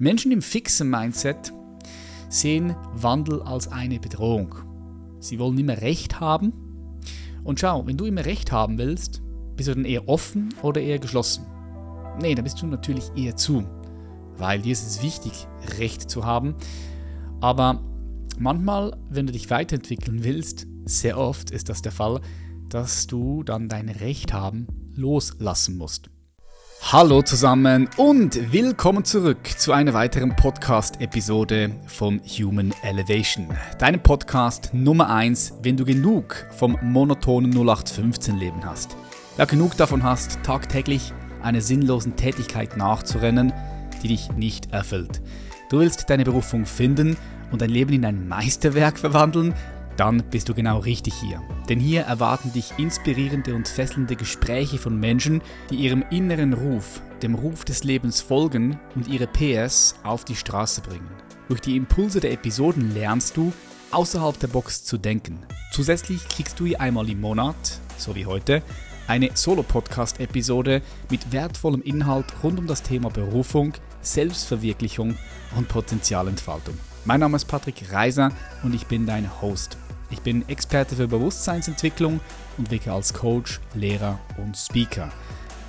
Menschen im fixen Mindset sehen Wandel als eine Bedrohung. Sie wollen immer Recht haben. Und schau, wenn du immer Recht haben willst, bist du dann eher offen oder eher geschlossen? Nee, dann bist du natürlich eher zu, weil dir ist es wichtig, Recht zu haben. Aber manchmal, wenn du dich weiterentwickeln willst, sehr oft ist das der Fall, dass du dann dein Recht haben loslassen musst. Hallo zusammen und willkommen zurück zu einer weiteren Podcast-Episode von Human Elevation. Deinem Podcast Nummer 1, wenn du genug vom monotonen 0815-Leben hast. Ja, genug davon hast, tagtäglich einer sinnlosen Tätigkeit nachzurennen, die dich nicht erfüllt. Du willst deine Berufung finden und dein Leben in ein Meisterwerk verwandeln, dann bist du genau richtig hier. Denn hier erwarten dich inspirierende und fesselnde Gespräche von Menschen, die ihrem inneren Ruf, dem Ruf des Lebens folgen und ihre PS auf die Straße bringen. Durch die Impulse der Episoden lernst du, außerhalb der Box zu denken. Zusätzlich kriegst du einmal im Monat, so wie heute, eine Solo-Podcast-Episode mit wertvollem Inhalt rund um das Thema Berufung, Selbstverwirklichung und Potenzialentfaltung. Mein Name ist Patrick Reiser und ich bin dein Host. Ich bin Experte für Bewusstseinsentwicklung und wirke als Coach, Lehrer und Speaker.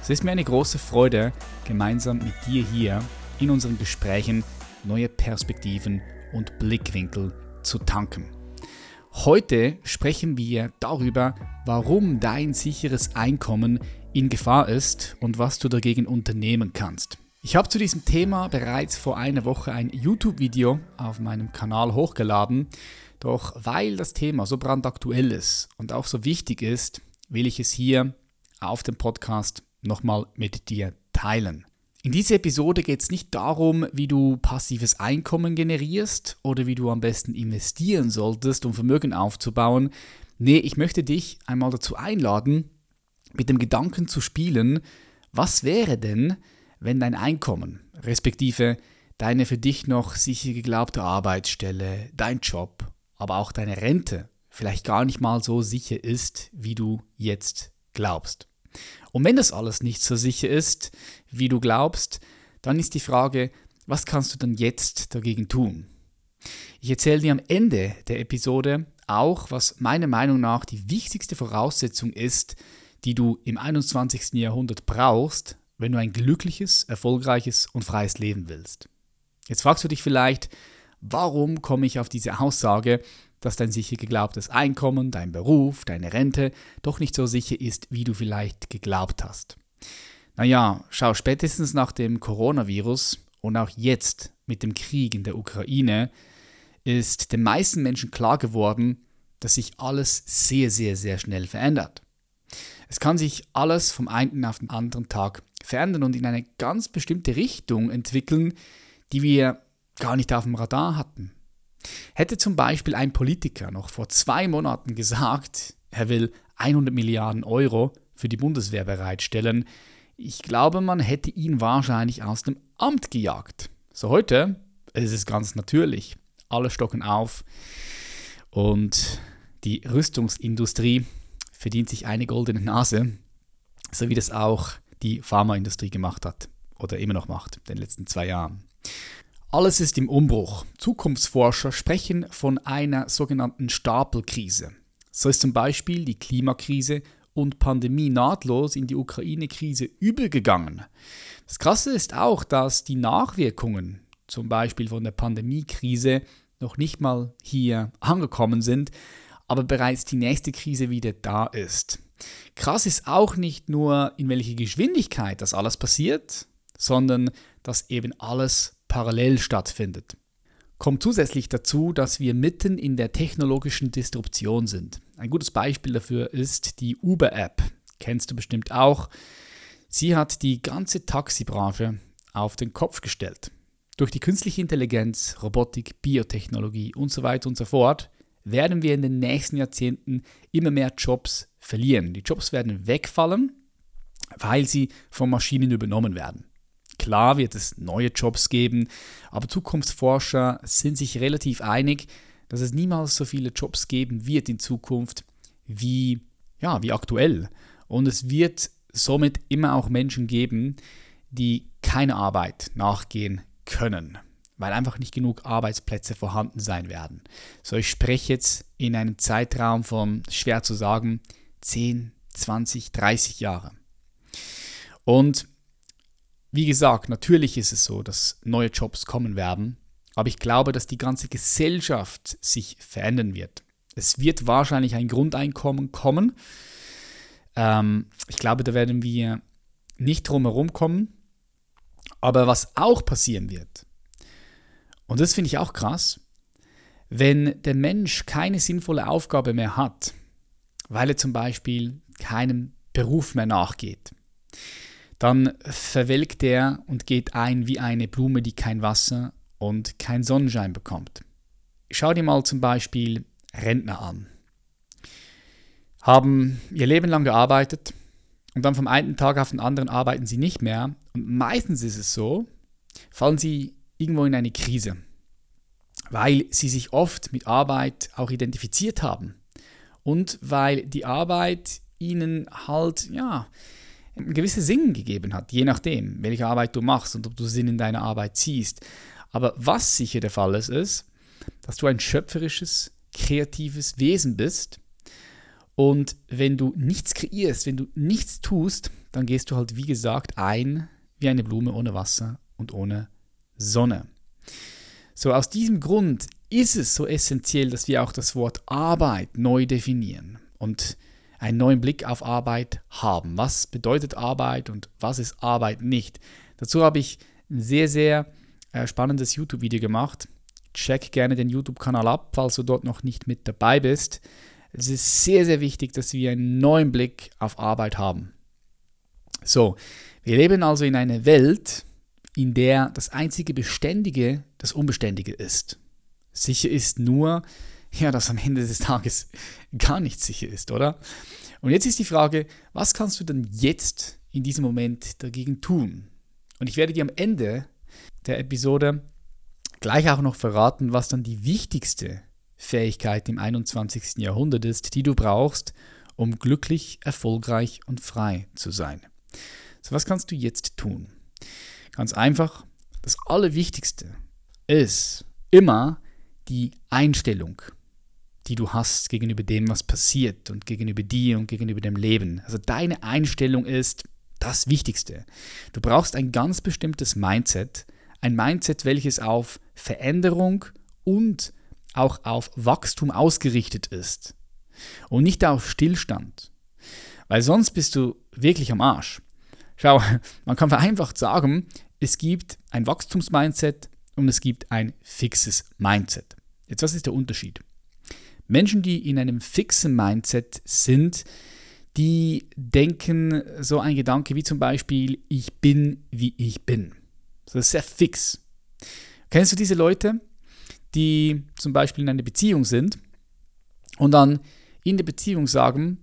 Es ist mir eine große Freude, gemeinsam mit dir hier in unseren Gesprächen neue Perspektiven und Blickwinkel zu tanken. Heute sprechen wir darüber, warum dein sicheres Einkommen in Gefahr ist und was du dagegen unternehmen kannst. Ich habe zu diesem Thema bereits vor einer Woche ein YouTube-Video auf meinem Kanal hochgeladen, doch weil das Thema so brandaktuell ist und auch so wichtig ist, will ich es hier auf dem Podcast nochmal mit dir teilen. In dieser Episode geht es nicht darum, wie du passives Einkommen generierst oder wie du am besten investieren solltest, um Vermögen aufzubauen. Nee, ich möchte dich einmal dazu einladen, mit dem Gedanken zu spielen, was wäre denn, wenn dein Einkommen, respektive deine für dich noch sicher geglaubte Arbeitsstelle, dein Job, aber auch deine Rente vielleicht gar nicht mal so sicher ist, wie du jetzt glaubst. Und wenn das alles nicht so sicher ist, wie du glaubst, dann ist die Frage, was kannst du dann jetzt dagegen tun? Ich erzähle dir am Ende der Episode auch, was meiner Meinung nach die wichtigste Voraussetzung ist, die du im 21. Jahrhundert brauchst, wenn du ein glückliches, erfolgreiches und freies Leben willst. Jetzt fragst du dich vielleicht, warum komme ich auf diese Aussage, dass dein sicher geglaubtes Einkommen, dein Beruf, deine Rente doch nicht so sicher ist, wie du vielleicht geglaubt hast. Naja, schau, spätestens nach dem Coronavirus und auch jetzt mit dem Krieg in der Ukraine ist den meisten Menschen klar geworden, dass sich alles sehr, sehr, sehr schnell verändert. Es kann sich alles vom einen auf den anderen Tag verändern und in eine ganz bestimmte Richtung entwickeln, die wir gar nicht auf dem Radar hatten. Hätte zum Beispiel ein Politiker noch vor zwei Monaten gesagt, er will 100 Milliarden Euro für die Bundeswehr bereitstellen, ich glaube, man hätte ihn wahrscheinlich aus dem Amt gejagt. So heute ist es ganz natürlich. Alle stocken auf und die Rüstungsindustrie verdient sich eine goldene Nase, so wie das auch die Pharmaindustrie gemacht hat oder immer noch macht in den letzten zwei Jahren. Alles ist im Umbruch. Zukunftsforscher sprechen von einer sogenannten Stapelkrise. So ist zum Beispiel die Klimakrise und Pandemie nahtlos in die Ukraine-Krise übergegangen. Das Krasse ist auch, dass die Nachwirkungen, zum Beispiel von der Pandemiekrise, noch nicht mal hier angekommen sind, aber bereits die nächste Krise wieder da ist. Krass ist auch nicht nur, in welcher Geschwindigkeit das alles passiert, sondern dass eben alles parallel stattfindet. Kommt zusätzlich dazu, dass wir mitten in der technologischen Disruption sind. Ein gutes Beispiel dafür ist die Uber-App. Kennst du bestimmt auch. Sie hat die ganze Taxibranche auf den Kopf gestellt. Durch die künstliche Intelligenz, Robotik, Biotechnologie und so weiter und so fort werden wir in den nächsten Jahrzehnten immer mehr Jobs verlieren. Die Jobs werden wegfallen, weil sie von Maschinen übernommen werden. Klar wird es neue Jobs geben, aber Zukunftsforscher sind sich relativ einig, dass es niemals so viele Jobs geben wird in Zukunft wie, ja, wie aktuell. Und es wird somit immer auch Menschen geben, die keine Arbeit nachgehen können, weil einfach nicht genug Arbeitsplätze vorhanden sein werden. So, ich spreche jetzt in einem Zeitraum von, schwer zu sagen, 10, 20, 30 Jahre. Und wie gesagt, natürlich ist es so, dass neue Jobs kommen werden, aber ich glaube, dass die ganze Gesellschaft sich verändern wird. Es wird wahrscheinlich ein Grundeinkommen kommen. Ähm, ich glaube, da werden wir nicht drum herum kommen. Aber was auch passieren wird, und das finde ich auch krass, wenn der Mensch keine sinnvolle Aufgabe mehr hat, weil er zum Beispiel keinem Beruf mehr nachgeht, dann verwelkt er und geht ein wie eine Blume, die kein Wasser und kein Sonnenschein bekommt. Schau dir mal zum Beispiel Rentner an. Haben ihr Leben lang gearbeitet und dann vom einen Tag auf den anderen arbeiten sie nicht mehr. Und meistens ist es so, fallen sie irgendwo in eine Krise, weil sie sich oft mit Arbeit auch identifiziert haben und weil die Arbeit ihnen halt, ja, einen gewissen Sinn gegeben hat, je nachdem, welche Arbeit du machst und ob du Sinn in deiner Arbeit ziehst. Aber was sicher der Fall ist, ist, dass du ein schöpferisches, kreatives Wesen bist. Und wenn du nichts kreierst, wenn du nichts tust, dann gehst du halt, wie gesagt, ein wie eine Blume ohne Wasser und ohne Sonne. So, aus diesem Grund ist es so essentiell, dass wir auch das Wort Arbeit neu definieren und einen neuen Blick auf Arbeit haben. Was bedeutet Arbeit und was ist Arbeit nicht? Dazu habe ich ein sehr, sehr äh, spannendes YouTube-Video gemacht. Check gerne den YouTube-Kanal ab, falls du dort noch nicht mit dabei bist. Es ist sehr, sehr wichtig, dass wir einen neuen Blick auf Arbeit haben. So, wir leben also in einer Welt, in der das einzige Beständige das Unbeständige ist. Sicher ist nur, ja, dass am Ende des Tages gar nichts sicher ist, oder? Und jetzt ist die Frage, was kannst du denn jetzt in diesem Moment dagegen tun? Und ich werde dir am Ende der Episode gleich auch noch verraten, was dann die wichtigste Fähigkeit im 21. Jahrhundert ist, die du brauchst, um glücklich, erfolgreich und frei zu sein. So, was kannst du jetzt tun? Ganz einfach, das Allerwichtigste ist immer die Einstellung, die du hast gegenüber dem, was passiert und gegenüber dir und gegenüber dem Leben. Also deine Einstellung ist das Wichtigste. Du brauchst ein ganz bestimmtes Mindset, ein Mindset, welches auf Veränderung und auch auf Wachstum ausgerichtet ist und nicht auf Stillstand. Weil sonst bist du wirklich am Arsch. Schau, man kann vereinfacht sagen, es gibt ein Wachstumsmindset und es gibt ein fixes Mindset. Jetzt, was ist der Unterschied? Menschen, die in einem fixen Mindset sind, die denken so ein Gedanke wie zum Beispiel, ich bin, wie ich bin. Das ist sehr fix. Kennst du diese Leute, die zum Beispiel in einer Beziehung sind und dann in der Beziehung sagen,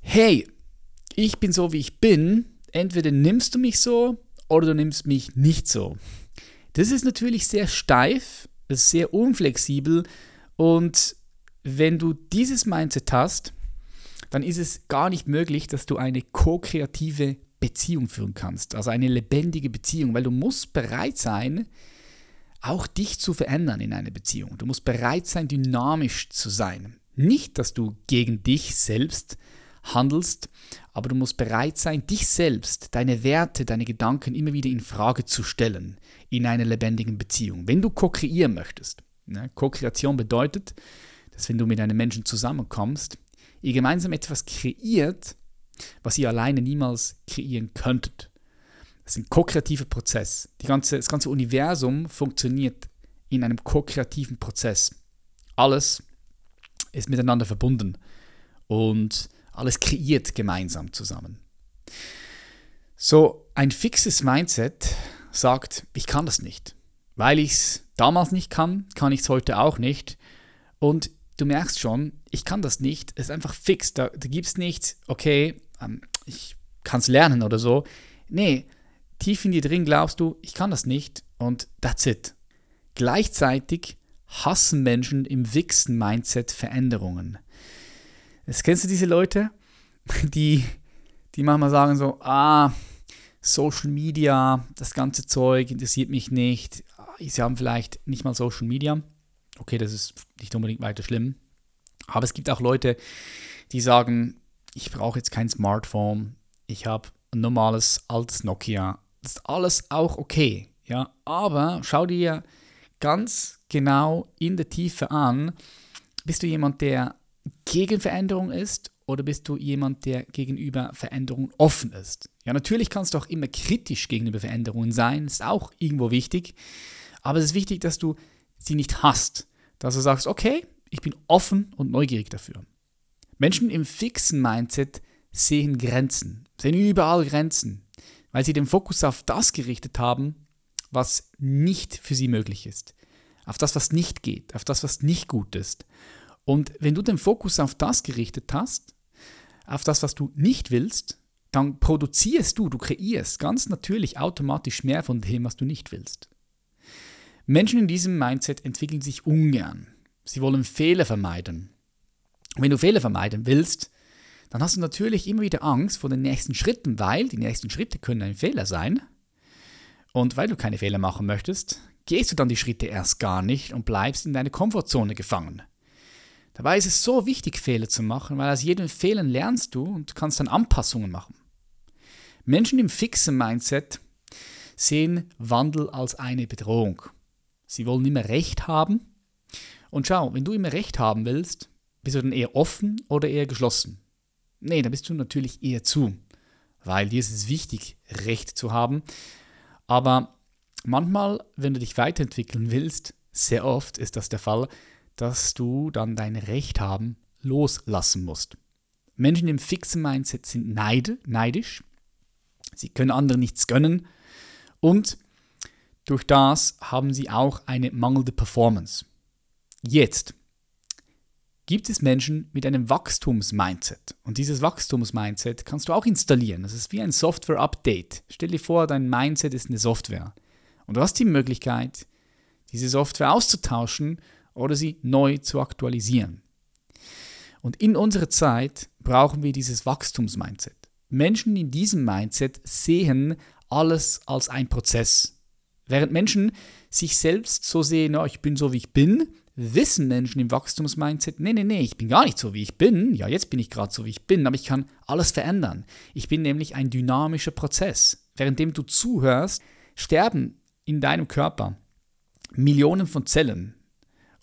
hey, ich bin so, wie ich bin, entweder nimmst du mich so oder du nimmst mich nicht so. Das ist natürlich sehr steif, ist sehr unflexibel und wenn du dieses Mindset hast, dann ist es gar nicht möglich, dass du eine ko-kreative Beziehung führen kannst, also eine lebendige Beziehung, weil du musst bereit sein, auch dich zu verändern in einer Beziehung. Du musst bereit sein, dynamisch zu sein. Nicht, dass du gegen dich selbst handelst, aber du musst bereit sein, dich selbst, deine Werte, deine Gedanken immer wieder in Frage zu stellen in einer lebendigen Beziehung. Wenn du ko-kreieren möchtest. Ne? Co-Kreation bedeutet, dass wenn du mit einem Menschen zusammenkommst, ihr gemeinsam etwas kreiert, was ihr alleine niemals kreieren könntet. Das ist ein ko-kreativer Prozess. Ganze, das ganze Universum funktioniert in einem ko-kreativen Prozess. Alles ist miteinander verbunden und alles kreiert gemeinsam zusammen. So ein fixes Mindset sagt, ich kann das nicht. Weil ich es damals nicht kann, kann ich es heute auch nicht. Und du merkst schon, ich kann das nicht. Es ist einfach fix. Da, da gibt es nichts, okay, ähm, ich kann es lernen oder so. Nee, tief in dir drin glaubst du, ich kann das nicht und that's it. Gleichzeitig hassen Menschen im fixen Mindset Veränderungen. Jetzt kennst du diese Leute, die, die manchmal sagen so, ah, Social Media, das ganze Zeug interessiert mich nicht. sie haben vielleicht nicht mal Social Media. Okay, das ist nicht unbedingt weiter schlimm. Aber es gibt auch Leute, die sagen, ich brauche jetzt kein Smartphone, ich habe ein normales altes Nokia. Das ist alles auch okay. Ja, aber schau dir ganz genau in der Tiefe an, bist du jemand, der gegen Veränderung ist oder bist du jemand, der gegenüber Veränderungen offen ist? Ja, natürlich kannst du auch immer kritisch gegenüber Veränderungen sein, ist auch irgendwo wichtig, aber es ist wichtig, dass du sie nicht hast, dass du sagst, okay, ich bin offen und neugierig dafür. Menschen im fixen Mindset sehen Grenzen, sehen überall Grenzen, weil sie den Fokus auf das gerichtet haben, was nicht für sie möglich ist, auf das, was nicht geht, auf das, was nicht gut ist. Und wenn du den Fokus auf das gerichtet hast, auf das, was du nicht willst, dann produzierst du, du kreierst ganz natürlich automatisch mehr von dem, was du nicht willst. Menschen in diesem Mindset entwickeln sich ungern. Sie wollen Fehler vermeiden. Und wenn du Fehler vermeiden willst, dann hast du natürlich immer wieder Angst vor den nächsten Schritten, weil die nächsten Schritte können ein Fehler sein. Und weil du keine Fehler machen möchtest, gehst du dann die Schritte erst gar nicht und bleibst in deiner Komfortzone gefangen. Dabei ist es so wichtig, Fehler zu machen, weil aus jedem Fehler lernst du und kannst dann Anpassungen machen. Menschen im fixen Mindset sehen Wandel als eine Bedrohung. Sie wollen immer Recht haben. Und schau, wenn du immer Recht haben willst, bist du dann eher offen oder eher geschlossen? Nee, da bist du natürlich eher zu, weil dir ist es wichtig, Recht zu haben. Aber manchmal, wenn du dich weiterentwickeln willst, sehr oft ist das der Fall, dass du dann dein Recht haben loslassen musst. Menschen im fixen Mindset sind neide, neidisch, sie können anderen nichts gönnen und durch das haben sie auch eine mangelnde Performance. Jetzt gibt es Menschen mit einem Wachstumsmindset. Und dieses Wachstumsmindset kannst du auch installieren. Das ist wie ein Software-Update. Stell dir vor, dein Mindset ist eine Software. Und du hast die Möglichkeit, diese Software auszutauschen oder sie neu zu aktualisieren. Und in unserer Zeit brauchen wir dieses Wachstumsmindset. Menschen in diesem Mindset sehen alles als ein Prozess. Während Menschen sich selbst so sehen, oh, ich bin so wie ich bin, wissen Menschen im Wachstumsmindset, nee, nee, nee, ich bin gar nicht so wie ich bin. Ja, jetzt bin ich gerade so wie ich bin, aber ich kann alles verändern. Ich bin nämlich ein dynamischer Prozess. Währenddem du zuhörst, sterben in deinem Körper Millionen von Zellen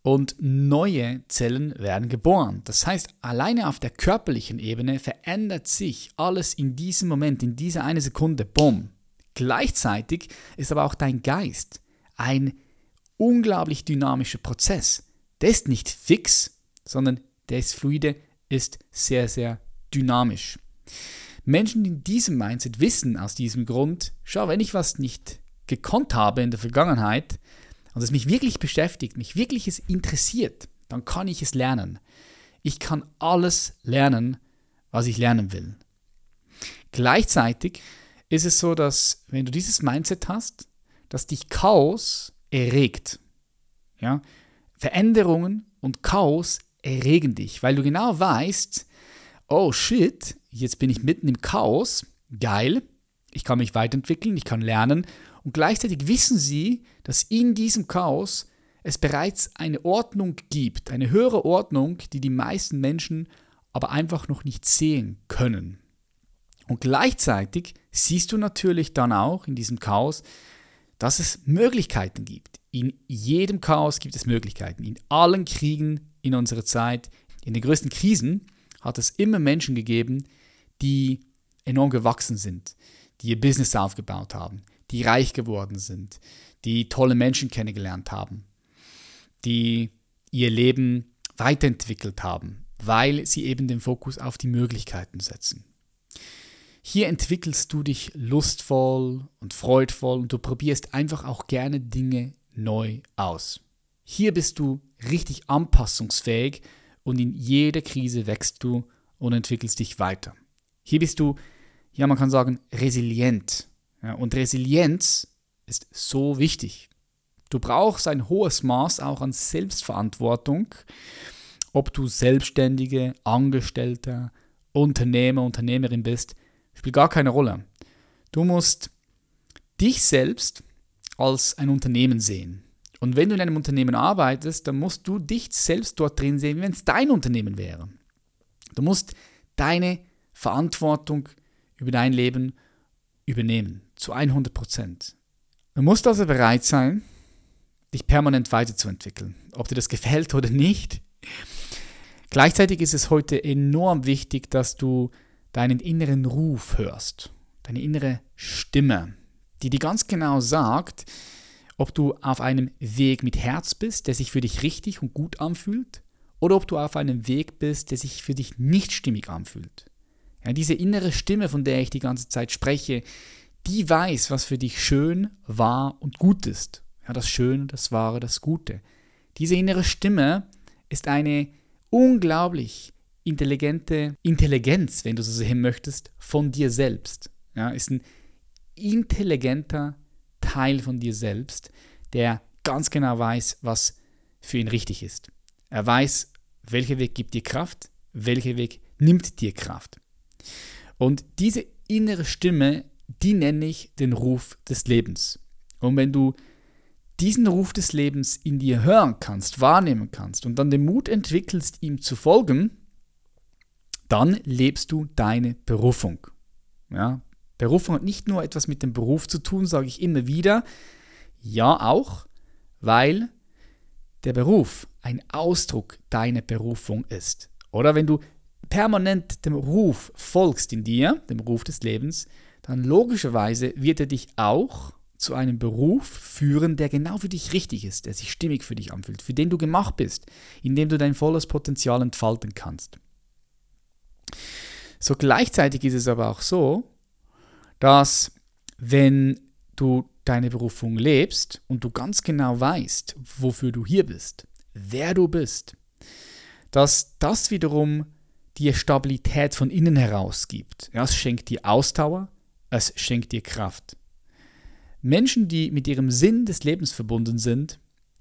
und neue Zellen werden geboren. Das heißt, alleine auf der körperlichen Ebene verändert sich alles in diesem Moment, in dieser eine Sekunde. Bumm. Gleichzeitig ist aber auch dein Geist ein unglaublich dynamischer Prozess. Der ist nicht fix, sondern der ist fluide, ist sehr, sehr dynamisch. Menschen in diesem Mindset wissen aus diesem Grund, schau, wenn ich was nicht gekonnt habe in der Vergangenheit, und es mich wirklich beschäftigt, mich wirklich es interessiert, dann kann ich es lernen. Ich kann alles lernen, was ich lernen will. Gleichzeitig ist es so, dass wenn du dieses Mindset hast, dass dich Chaos erregt. Ja? Veränderungen und Chaos erregen dich, weil du genau weißt, oh shit, jetzt bin ich mitten im Chaos, geil, ich kann mich weiterentwickeln, ich kann lernen und gleichzeitig wissen sie, dass in diesem Chaos es bereits eine Ordnung gibt, eine höhere Ordnung, die die meisten Menschen aber einfach noch nicht sehen können. Und gleichzeitig siehst du natürlich dann auch in diesem Chaos, dass es Möglichkeiten gibt. In jedem Chaos gibt es Möglichkeiten. In allen Kriegen in unserer Zeit, in den größten Krisen, hat es immer Menschen gegeben, die enorm gewachsen sind, die ihr Business aufgebaut haben, die reich geworden sind, die tolle Menschen kennengelernt haben, die ihr Leben weiterentwickelt haben, weil sie eben den Fokus auf die Möglichkeiten setzen. Hier entwickelst du dich lustvoll und freudvoll und du probierst einfach auch gerne Dinge neu aus. Hier bist du richtig anpassungsfähig und in jeder Krise wächst du und entwickelst dich weiter. Hier bist du, ja man kann sagen, resilient ja, und Resilienz ist so wichtig. Du brauchst ein hohes Maß auch an Selbstverantwortung, ob du Selbstständige, Angestellter, Unternehmer, Unternehmerin bist, spielt gar keine Rolle. Du musst dich selbst als ein Unternehmen sehen. Und wenn du in einem Unternehmen arbeitest, dann musst du dich selbst dort drin sehen, wenn es dein Unternehmen wäre. Du musst deine Verantwortung über dein Leben übernehmen, zu 100 Prozent. Du musst also bereit sein, dich permanent weiterzuentwickeln, ob dir das gefällt oder nicht. Gleichzeitig ist es heute enorm wichtig, dass du deinen inneren Ruf hörst, deine innere Stimme, die dir ganz genau sagt, ob du auf einem Weg mit Herz bist, der sich für dich richtig und gut anfühlt, oder ob du auf einem Weg bist, der sich für dich nicht stimmig anfühlt. Ja, diese innere Stimme, von der ich die ganze Zeit spreche, die weiß, was für dich schön, wahr und gut ist. Ja, das Schöne, das Wahre, das Gute. Diese innere Stimme ist eine unglaublich intelligente Intelligenz, wenn du so sehen möchtest, von dir selbst. Ja, ist ein intelligenter Teil von dir selbst, der ganz genau weiß, was für ihn richtig ist. Er weiß, welcher Weg gibt dir Kraft, welcher Weg nimmt dir Kraft. Und diese innere Stimme, die nenne ich den Ruf des Lebens. Und wenn du diesen Ruf des Lebens in dir hören kannst, wahrnehmen kannst und dann den Mut entwickelst, ihm zu folgen, dann lebst du deine Berufung. Ja, Berufung hat nicht nur etwas mit dem Beruf zu tun, sage ich immer wieder. Ja, auch, weil der Beruf ein Ausdruck deiner Berufung ist. Oder wenn du permanent dem Ruf folgst in dir, dem Ruf des Lebens, dann logischerweise wird er dich auch zu einem Beruf führen, der genau für dich richtig ist, der sich stimmig für dich anfühlt, für den du gemacht bist, in dem du dein volles Potenzial entfalten kannst. So gleichzeitig ist es aber auch so, dass wenn du deine Berufung lebst und du ganz genau weißt, wofür du hier bist, wer du bist, dass das wiederum dir Stabilität von innen heraus gibt. Es schenkt dir Ausdauer, es schenkt dir Kraft. Menschen, die mit ihrem Sinn des Lebens verbunden sind,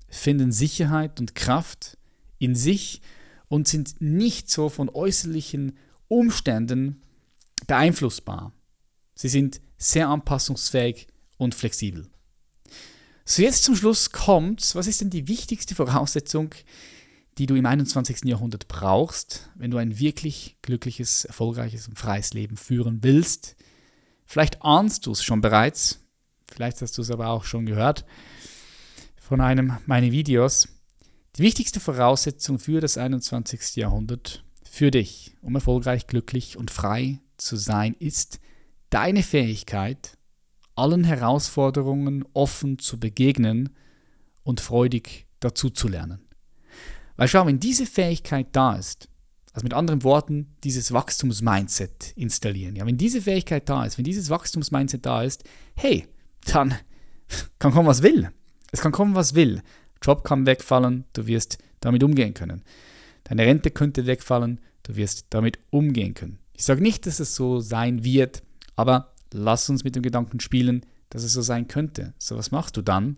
finden Sicherheit und Kraft in sich und sind nicht so von äußerlichen Umständen beeinflussbar. Sie sind sehr anpassungsfähig und flexibel. So, jetzt zum Schluss kommt, was ist denn die wichtigste Voraussetzung, die du im 21. Jahrhundert brauchst, wenn du ein wirklich glückliches, erfolgreiches und freies Leben führen willst? Vielleicht ahnst du es schon bereits, vielleicht hast du es aber auch schon gehört von einem meiner Videos. Die wichtigste Voraussetzung für das 21. Jahrhundert, für dich, um erfolgreich, glücklich und frei zu sein, ist deine Fähigkeit, allen Herausforderungen offen zu begegnen und freudig dazu zu lernen. Weil schau, wenn diese Fähigkeit da ist, also mit anderen Worten, dieses Wachstumsmindset installieren. Ja, wenn diese Fähigkeit da ist, wenn dieses Wachstumsmindset da ist, hey, dann kann kommen, was will. Es kann kommen, was will. Job kann wegfallen, du wirst damit umgehen können. Deine Rente könnte wegfallen, du wirst damit umgehen können. Ich sage nicht, dass es so sein wird, aber lass uns mit dem Gedanken spielen, dass es so sein könnte. So, was machst du dann?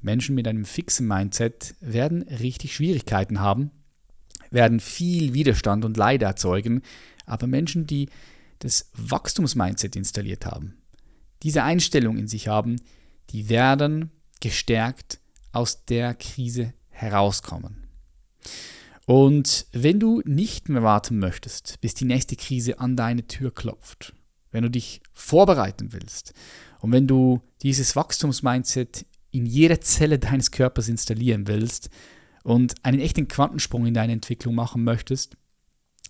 Menschen mit einem fixen Mindset werden richtig Schwierigkeiten haben, werden viel Widerstand und Leid erzeugen, aber Menschen, die das Wachstumsmindset installiert haben, diese Einstellung in sich haben, die werden gestärkt aus der Krise herauskommen. Und wenn du nicht mehr warten möchtest, bis die nächste Krise an deine Tür klopft, wenn du dich vorbereiten willst und wenn du dieses Wachstumsmindset in jede Zelle deines Körpers installieren willst und einen echten Quantensprung in deine Entwicklung machen möchtest,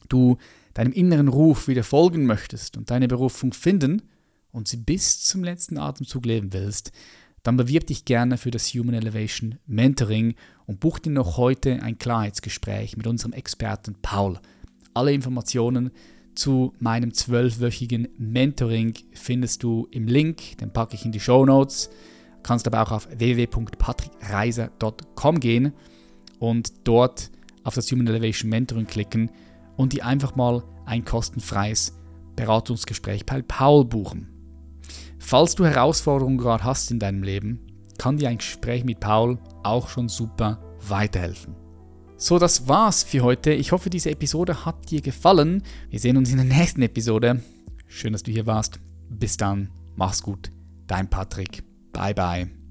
du deinem inneren Ruf wieder folgen möchtest und deine Berufung finden und sie bis zum letzten Atemzug leben willst, dann bewirb dich gerne für das Human Elevation Mentoring und buch dir noch heute ein Klarheitsgespräch mit unserem Experten Paul. Alle Informationen zu meinem zwölfwöchigen Mentoring findest du im Link, den packe ich in die Show Notes. Kannst aber auch auf www.patrickreiser.com gehen und dort auf das Human Elevation Mentoring klicken und die einfach mal ein kostenfreies Beratungsgespräch bei Paul buchen. Falls du Herausforderungen gerade hast in deinem Leben, kann dir ein Gespräch mit Paul auch schon super weiterhelfen. So, das war's für heute. Ich hoffe, diese Episode hat dir gefallen. Wir sehen uns in der nächsten Episode. Schön, dass du hier warst. Bis dann, mach's gut. Dein Patrick. Bye bye.